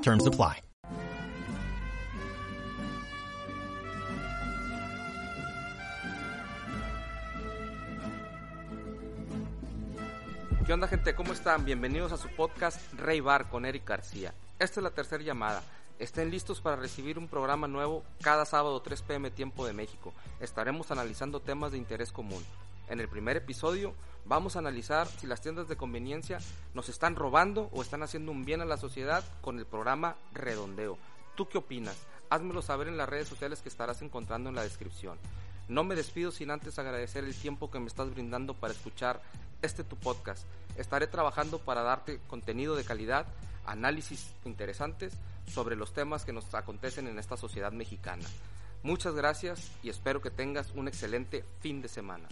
Terms apply. ¿Qué onda gente? ¿Cómo están? Bienvenidos a su podcast Rey Bar con Eric García. Esta es la tercera llamada. Estén listos para recibir un programa nuevo cada sábado 3 pm tiempo de México. Estaremos analizando temas de interés común. En el primer episodio vamos a analizar si las tiendas de conveniencia nos están robando o están haciendo un bien a la sociedad con el programa Redondeo. ¿Tú qué opinas? Házmelo saber en las redes sociales que estarás encontrando en la descripción. No me despido sin antes agradecer el tiempo que me estás brindando para escuchar este tu podcast. Estaré trabajando para darte contenido de calidad, análisis interesantes sobre los temas que nos acontecen en esta sociedad mexicana. Muchas gracias y espero que tengas un excelente fin de semana.